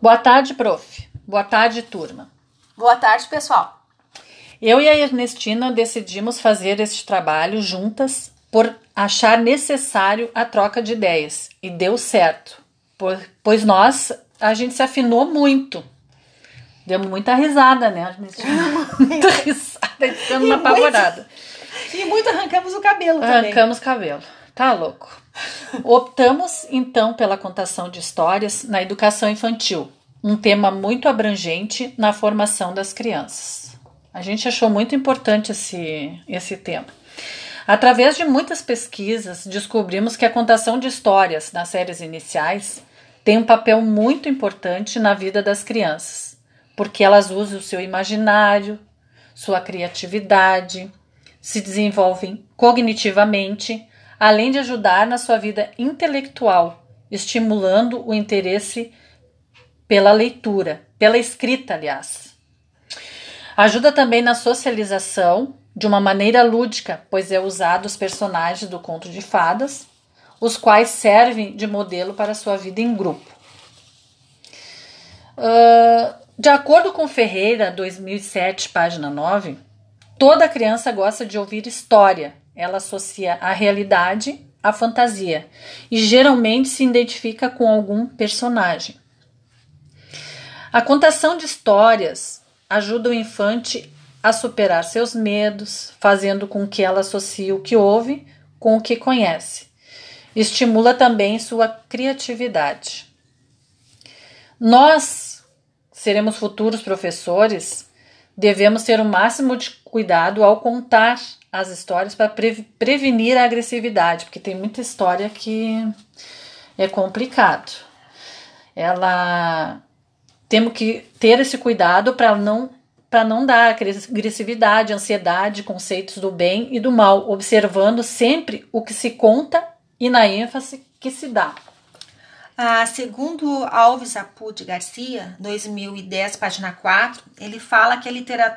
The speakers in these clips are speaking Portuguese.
Boa tarde, prof. Boa tarde, turma. Boa tarde, pessoal. Eu e a Ernestina decidimos fazer este trabalho juntas por achar necessário a troca de ideias e deu certo, pois nós a gente se afinou muito. Demos muita risada, né, Ernestina? muita risada, ficando apavorada. E muito arrancamos o cabelo também. Arrancamos cabelo. Tá louco. Optamos então pela contação de histórias na educação infantil, um tema muito abrangente na formação das crianças. A gente achou muito importante esse, esse tema. Através de muitas pesquisas, descobrimos que a contação de histórias nas séries iniciais tem um papel muito importante na vida das crianças, porque elas usam o seu imaginário, sua criatividade, se desenvolvem cognitivamente além de ajudar na sua vida intelectual, estimulando o interesse pela leitura, pela escrita, aliás. Ajuda também na socialização de uma maneira lúdica, pois é usado os personagens do conto de fadas, os quais servem de modelo para sua vida em grupo. Uh, de acordo com Ferreira, 2007, página 9, toda criança gosta de ouvir história ela associa a realidade à fantasia e geralmente se identifica com algum personagem. A contação de histórias ajuda o infante a superar seus medos, fazendo com que ela associe o que ouve com o que conhece. Estimula também sua criatividade. Nós seremos futuros professores, devemos ter o máximo de cuidado ao contar as histórias para pre prevenir a agressividade, porque tem muita história que é complicado. Ela temos que ter esse cuidado para não para não dar agressividade, ansiedade, conceitos do bem e do mal, observando sempre o que se conta e na ênfase que se dá. Ah, segundo Alves Apud Garcia, 2010, página 4, ele fala que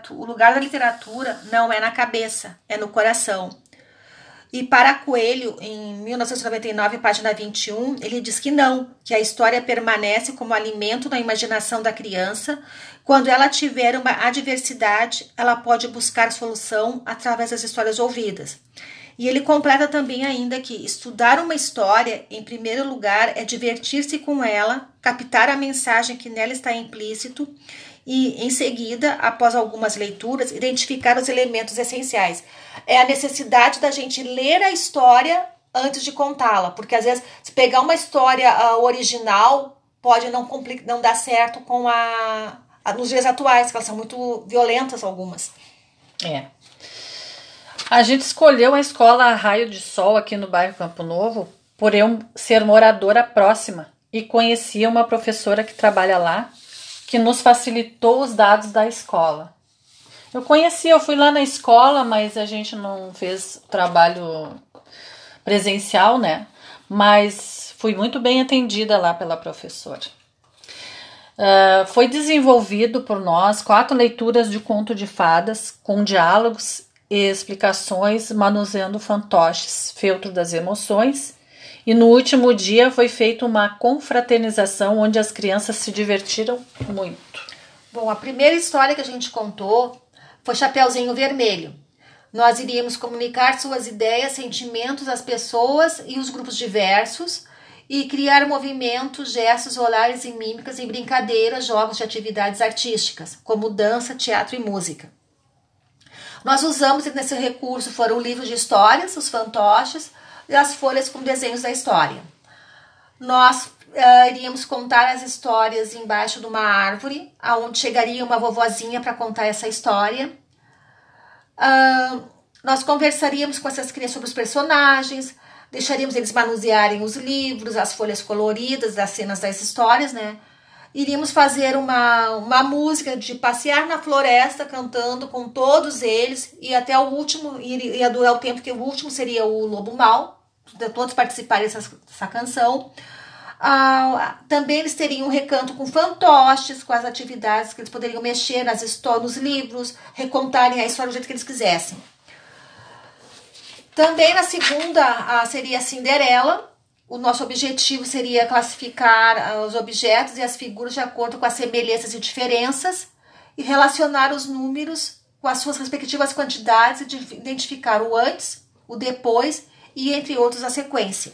o lugar da literatura não é na cabeça, é no coração. E para Coelho, em 1999, página 21, ele diz que não, que a história permanece como alimento na imaginação da criança. Quando ela tiver uma adversidade, ela pode buscar solução através das histórias ouvidas. E ele completa também ainda que estudar uma história, em primeiro lugar, é divertir-se com ela, captar a mensagem que nela está implícito e, em seguida, após algumas leituras, identificar os elementos essenciais. É a necessidade da gente ler a história antes de contá-la, porque às vezes, se pegar uma história uh, original, pode não, não dar certo com a, a nos dias atuais, que elas são muito violentas algumas. É. A gente escolheu a escola Raio de Sol aqui no bairro Campo Novo por eu ser moradora próxima e conhecia uma professora que trabalha lá que nos facilitou os dados da escola. Eu conheci, eu fui lá na escola, mas a gente não fez trabalho presencial, né? Mas fui muito bem atendida lá pela professora. Uh, foi desenvolvido por nós quatro leituras de conto de fadas com diálogos e explicações manuseando fantoches, feltro das emoções. E no último dia foi feita uma confraternização onde as crianças se divertiram muito. Bom, a primeira história que a gente contou foi Chapeuzinho Vermelho. Nós iríamos comunicar suas ideias, sentimentos às pessoas e os grupos diversos e criar movimentos, gestos, olhares e mímicas em brincadeiras, jogos de atividades artísticas, como dança, teatro e música. Nós usamos nesse recurso foram o livro de histórias, os fantoches as folhas com desenhos da história. Nós uh, iríamos contar as histórias embaixo de uma árvore, aonde chegaria uma vovozinha para contar essa história. Uh, nós conversaríamos com essas crianças sobre os personagens, deixaríamos eles manusearem os livros, as folhas coloridas das cenas das histórias, né? iríamos fazer uma, uma música de passear na floresta cantando com todos eles e até o último, ia durar o tempo que o último seria o Lobo Mal, todos participarem dessa, dessa canção. Ah, também eles teriam um recanto com fantoches, com as atividades que eles poderiam mexer nas histórias, nos livros, recontarem a história do jeito que eles quisessem. Também na segunda ah, seria Cinderela, o nosso objetivo seria classificar os objetos e as figuras de acordo com as semelhanças e diferenças e relacionar os números com as suas respectivas quantidades e identificar o antes, o depois e entre outros a sequência.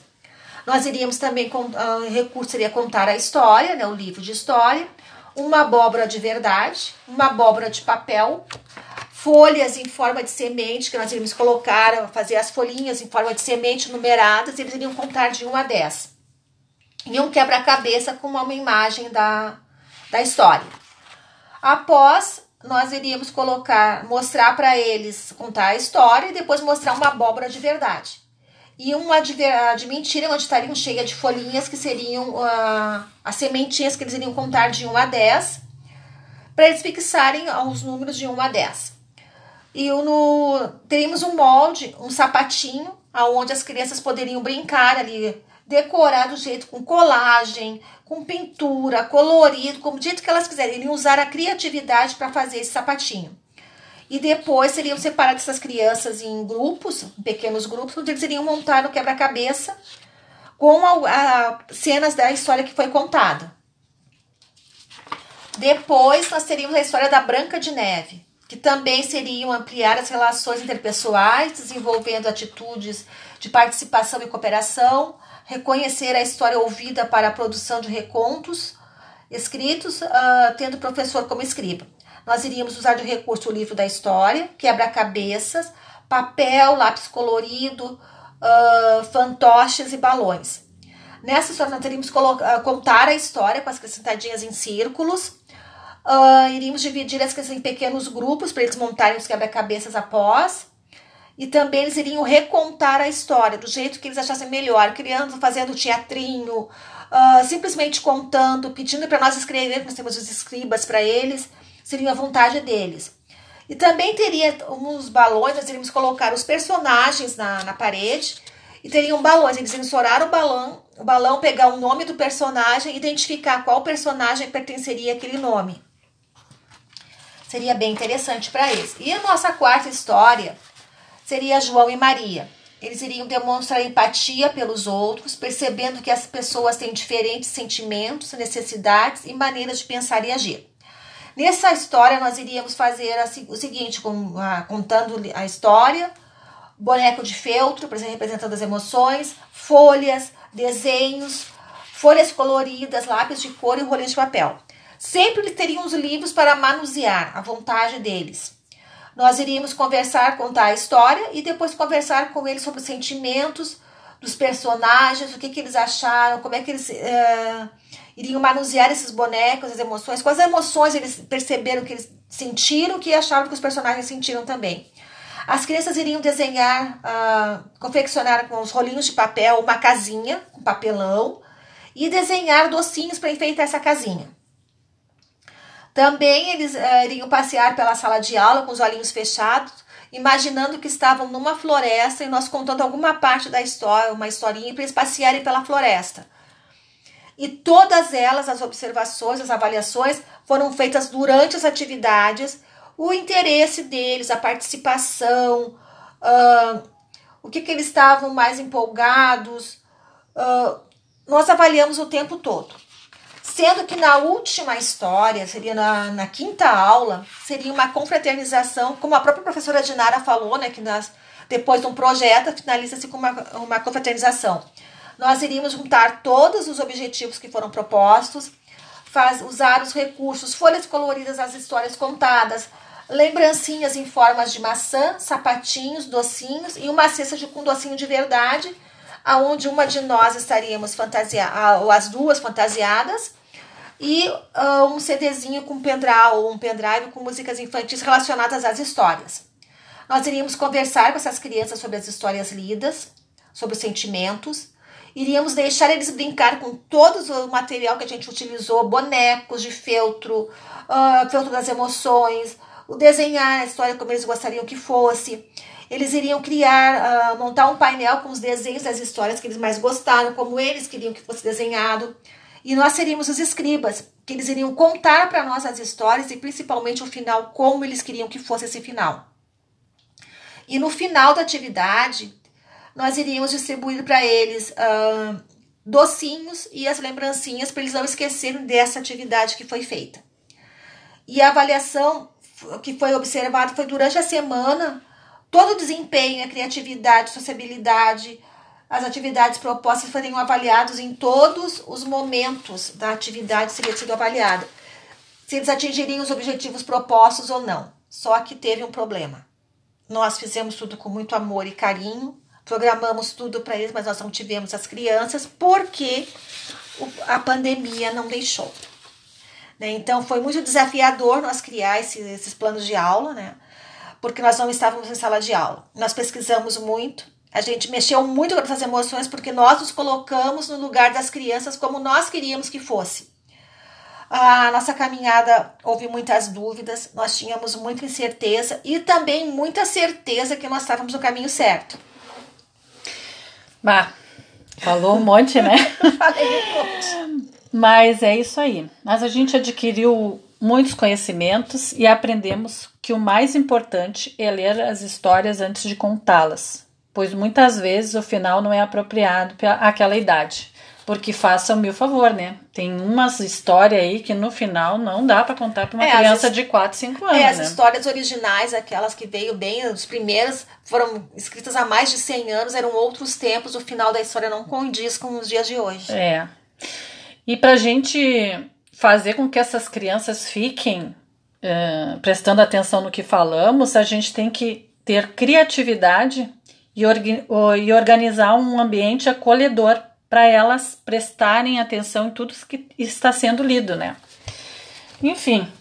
Nós iríamos também, uh, o recurso seria contar a história, né, o livro de história, uma abóbora de verdade, uma abóbora de papel, folhas em forma de semente, que nós iríamos colocar, fazer as folhinhas em forma de semente numeradas, e eles iriam contar de 1 a 10. E um quebra-cabeça com uma imagem da, da história. Após, nós iríamos colocar, mostrar para eles, contar a história e depois mostrar uma abóbora de verdade e uma de, de mentira, onde estariam cheias de folhinhas que seriam uh, as sementinhas que eles iriam contar de 1 a 10, para eles fixarem os números de 1 a 10. E no, teríamos um molde, um sapatinho, aonde as crianças poderiam brincar ali, decorar do jeito com colagem, com pintura, colorido, como dito que elas quiserem. Iriam usar a criatividade para fazer esse sapatinho. E depois seriam separadas essas crianças em grupos, em pequenos grupos, onde eles iriam montar o quebra-cabeça com a, a, cenas da história que foi contada. Depois nós teríamos a história da Branca de Neve, que também seriam ampliar as relações interpessoais, desenvolvendo atitudes de participação e cooperação, reconhecer a história ouvida para a produção de recontos escritos, uh, tendo o professor como escriba nós iríamos usar de recurso o livro da história, quebra-cabeças, papel, lápis colorido, uh, fantoches e balões. Nessa história, nós teríamos que uh, contar a história com as sentadinhas em círculos. Uh, iríamos dividir as crianças em pequenos grupos para eles montarem os quebra-cabeças após. E também eles iriam recontar a história do jeito que eles achassem melhor, criando, fazendo teatrinho, uh, simplesmente contando, pedindo para nós escrever, nós temos os escribas para eles, seria a vontade deles. E também teria uns balões, nós iríamos colocar os personagens na, na parede e teriam balões. Eles iriam o balão, o balão, pegar o nome do personagem, identificar qual personagem pertenceria àquele nome. Seria bem interessante para eles. E a nossa quarta história seria João e Maria. Eles iriam demonstrar empatia pelos outros, percebendo que as pessoas têm diferentes sentimentos, necessidades e maneiras de pensar e agir. Nessa história, nós iríamos fazer o seguinte, com, ah, contando a história, boneco de feltro, representando as emoções, folhas, desenhos, folhas coloridas, lápis de cor e rolinhos de papel. Sempre teriam os livros para manusear, à vontade deles. Nós iríamos conversar, contar a história e depois conversar com eles sobre os sentimentos dos personagens, o que, que eles acharam, como é que eles. Uh, iriam manusear esses bonecos, as emoções, quais emoções eles perceberam que eles sentiram que achavam que os personagens sentiram também. As crianças iriam desenhar, uh, confeccionar com os rolinhos de papel uma casinha com papelão e desenhar docinhos para enfeitar essa casinha. Também eles uh, iriam passear pela sala de aula com os olhinhos fechados, imaginando que estavam numa floresta e nós contando alguma parte da história, uma historinha, para eles passearem pela floresta e todas elas, as observações, as avaliações, foram feitas durante as atividades, o interesse deles, a participação, uh, o que, que eles estavam mais empolgados. Uh, nós avaliamos o tempo todo. Sendo que na última história, seria na, na quinta aula, seria uma confraternização, como a própria professora Dinara falou, né, que nas, depois de um projeto finaliza-se com uma, uma confraternização. Nós iríamos juntar todos os objetivos que foram propostos, faz, usar os recursos, folhas coloridas, as histórias contadas, lembrancinhas em formas de maçã, sapatinhos, docinhos e uma cesta de, com docinho de verdade, aonde uma de nós estaríamos fantasiadas, ou as duas fantasiadas, e uh, um CDzinho com pendrive ou um pendrive com músicas infantis relacionadas às histórias. Nós iríamos conversar com essas crianças sobre as histórias lidas, sobre os sentimentos, Iríamos deixar eles brincar com todo o material que a gente utilizou, bonecos de feltro, uh, feltro das emoções, o desenhar a história como eles gostariam que fosse. Eles iriam criar, uh, montar um painel com os desenhos das histórias que eles mais gostaram, como eles queriam que fosse desenhado. E nós seríamos os escribas, que eles iriam contar para nós as histórias e principalmente o final, como eles queriam que fosse esse final. E no final da atividade, nós iríamos distribuir para eles uh, docinhos e as lembrancinhas para eles não esquecerem dessa atividade que foi feita. E a avaliação que foi observada foi durante a semana, todo o desempenho, a criatividade, sociabilidade, as atividades propostas foram avaliados em todos os momentos da atividade seria sido avaliada. Se eles atingiriam os objetivos propostos ou não. Só que teve um problema. Nós fizemos tudo com muito amor e carinho, programamos tudo para eles, mas nós não tivemos as crianças porque a pandemia não deixou. Né? Então foi muito desafiador nós criar esses planos de aula, né? porque nós não estávamos em sala de aula. Nós pesquisamos muito, a gente mexeu muito com essas emoções porque nós nos colocamos no lugar das crianças como nós queríamos que fosse. A nossa caminhada houve muitas dúvidas, nós tínhamos muita incerteza e também muita certeza que nós estávamos no caminho certo. Bah, falou um monte, né? Falei um monte. Mas é isso aí. Mas a gente adquiriu muitos conhecimentos e aprendemos que o mais importante é ler as histórias antes de contá-las, pois muitas vezes o final não é apropriado para aquela idade. Porque façam-me o favor, né? Tem umas histórias aí que no final não dá para contar para uma É, criança as- de 4, 5 anos, É, as né? histórias originais, aquelas que veio bem, as primeiras foram escritas há mais de 100 anos, eram outros tempos, o final da história não condiz com os dias de hoje. É. E pra gente fazer com que essas crianças fiquem eh, prestando atenção no que falamos, a gente tem que ter criatividade e, organizar um ambiente acolhedor para elas prestarem atenção em tudo que está sendo lido, né? Enfim,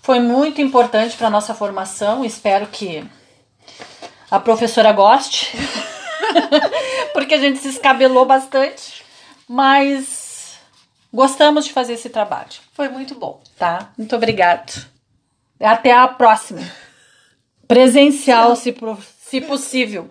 foi muito importante para nossa formação. Espero que a professora goste, porque a gente se escabelou bastante, mas gostamos de fazer esse trabalho, Foi muito bom. tá? Muito obrigado. Até a próxima. Presencial, se, se possível.